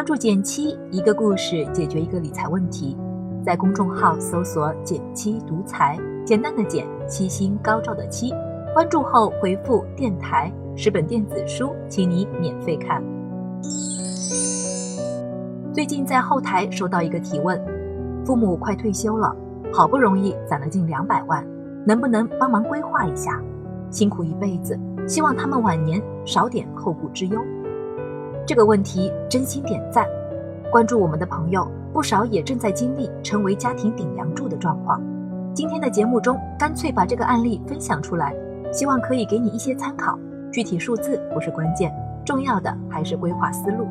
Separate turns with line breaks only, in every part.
关注减七，一个故事解决一个理财问题。在公众号搜索“减七独裁，简单的减，七星高照的七。关注后回复“电台”，十本电子书，请你免费看。最近在后台收到一个提问：父母快退休了，好不容易攒了近两百万，能不能帮忙规划一下？辛苦一辈子，希望他们晚年少点后顾之忧。这个问题真心点赞。关注我们的朋友不少，也正在经历成为家庭顶梁柱的状况。今天的节目中，干脆把这个案例分享出来，希望可以给你一些参考。具体数字不是关键，重要的还是规划思路。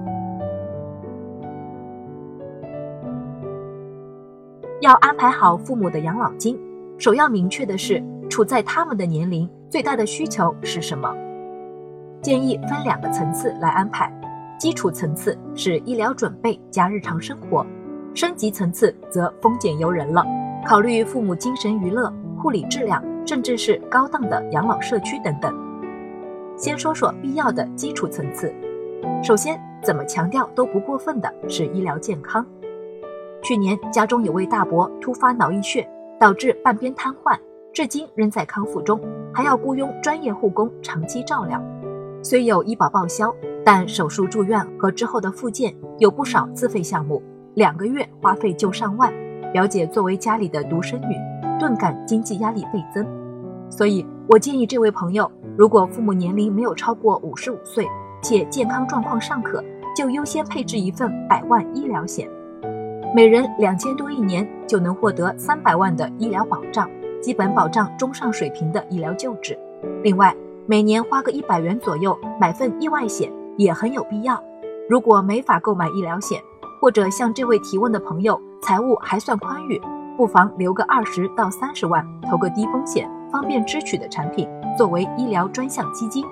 要安排好父母的养老金，首要明确的是，处在他们的年龄最大的需求是什么？建议分两个层次来安排。基础层次是医疗准备加日常生活，升级层次则丰俭由人了，考虑父母精神娱乐、护理质量，甚至是高档的养老社区等等。先说说必要的基础层次，首先怎么强调都不过分的是医疗健康。去年家中有位大伯突发脑溢血，导致半边瘫痪，至今仍在康复中，还要雇佣专业护工长期照料。虽有医保报销。但手术住院和之后的复健有不少自费项目，两个月花费就上万。表姐作为家里的独生女，顿感经济压力倍增。所以我建议这位朋友，如果父母年龄没有超过五十五岁，且健康状况尚可，就优先配置一份百万医疗险，每人两千多一年就能获得三百万的医疗保障，基本保障中上水平的医疗救治。另外，每年花个一百元左右买份意外险。也很有必要。如果没法购买医疗险，或者像这位提问的朋友财务还算宽裕，不妨留个二十到三十万，投个低风险、方便支取的产品，作为医疗专项基金。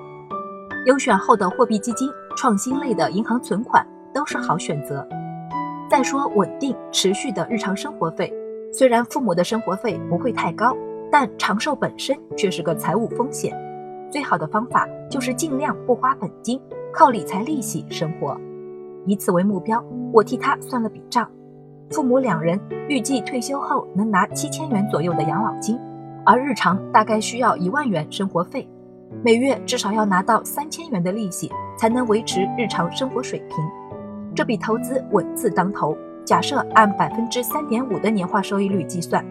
优选后的货币基金、创新类的银行存款都是好选择。再说稳定持续的日常生活费，虽然父母的生活费不会太高，但长寿本身却是个财务风险。最好的方法就是尽量不花本金。靠理财利息生活，以此为目标，我替他算了笔账。父母两人预计退休后能拿七千元左右的养老金，而日常大概需要一万元生活费，每月至少要拿到三千元的利息，才能维持日常生活水平。这笔投资稳字当头。假设按百分之三点五的年化收益率计算，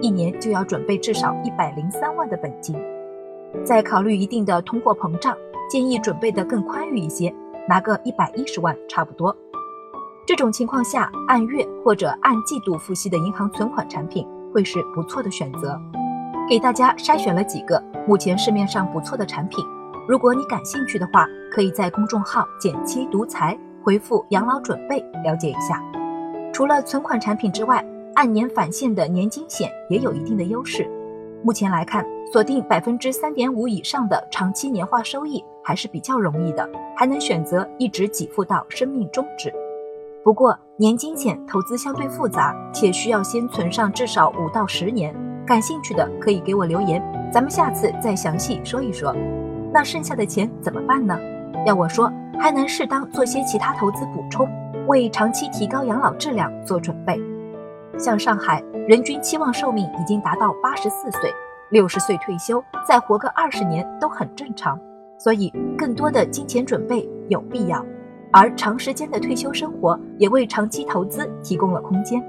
一年就要准备至少一百零三万的本金，再考虑一定的通货膨胀。建议准备的更宽裕一些，拿个一百一十万差不多。这种情况下，按月或者按季度付息的银行存款产品会是不错的选择。给大家筛选了几个目前市面上不错的产品，如果你感兴趣的话，可以在公众号“减七独裁”回复“养老准备”了解一下。除了存款产品之外，按年返现的年金险也有一定的优势。目前来看，锁定百分之三点五以上的长期年化收益。还是比较容易的，还能选择一直给付到生命终止。不过年金险投资相对复杂，且需要先存上至少五到十年。感兴趣的可以给我留言，咱们下次再详细说一说。那剩下的钱怎么办呢？要我说，还能适当做些其他投资补充，为长期提高养老质量做准备。像上海人均期望寿命已经达到八十四岁，六十岁退休再活个二十年都很正常。所以，更多的金钱准备有必要，而长时间的退休生活也为长期投资提供了空间。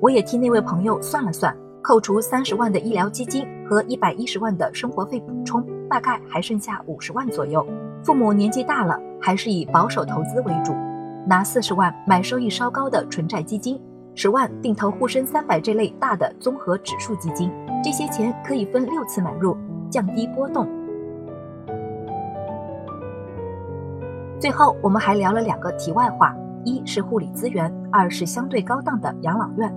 我也替那位朋友算了算，扣除三十万的医疗基金和一百一十万的生活费补充，大概还剩下五十万左右。父母年纪大了，还是以保守投资为主，拿四十万买收益稍高的纯债基金，十万定投沪深三百这类大的综合指数基金。这些钱可以分六次买入，降低波动。最后，我们还聊了两个题外话：一是护理资源，二是相对高档的养老院。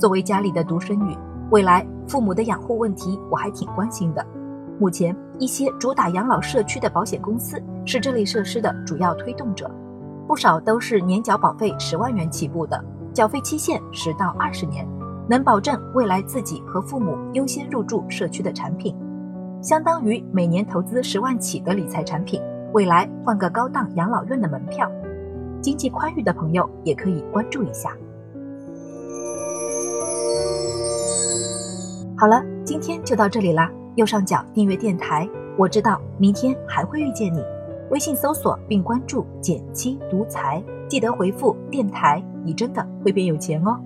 作为家里的独生女，未来父母的养护问题我还挺关心的。目前，一些主打养老社区的保险公司是这类设施的主要推动者，不少都是年缴保费十万元起步的，缴费期限十到二十年，能保证未来自己和父母优先入住社区的产品，相当于每年投资十万起的理财产品。未来换个高档养老院的门票，经济宽裕的朋友也可以关注一下。好了，今天就到这里啦。右上角订阅电台，我知道明天还会遇见你。微信搜索并关注“减七独裁，记得回复“电台”，你真的会变有钱哦。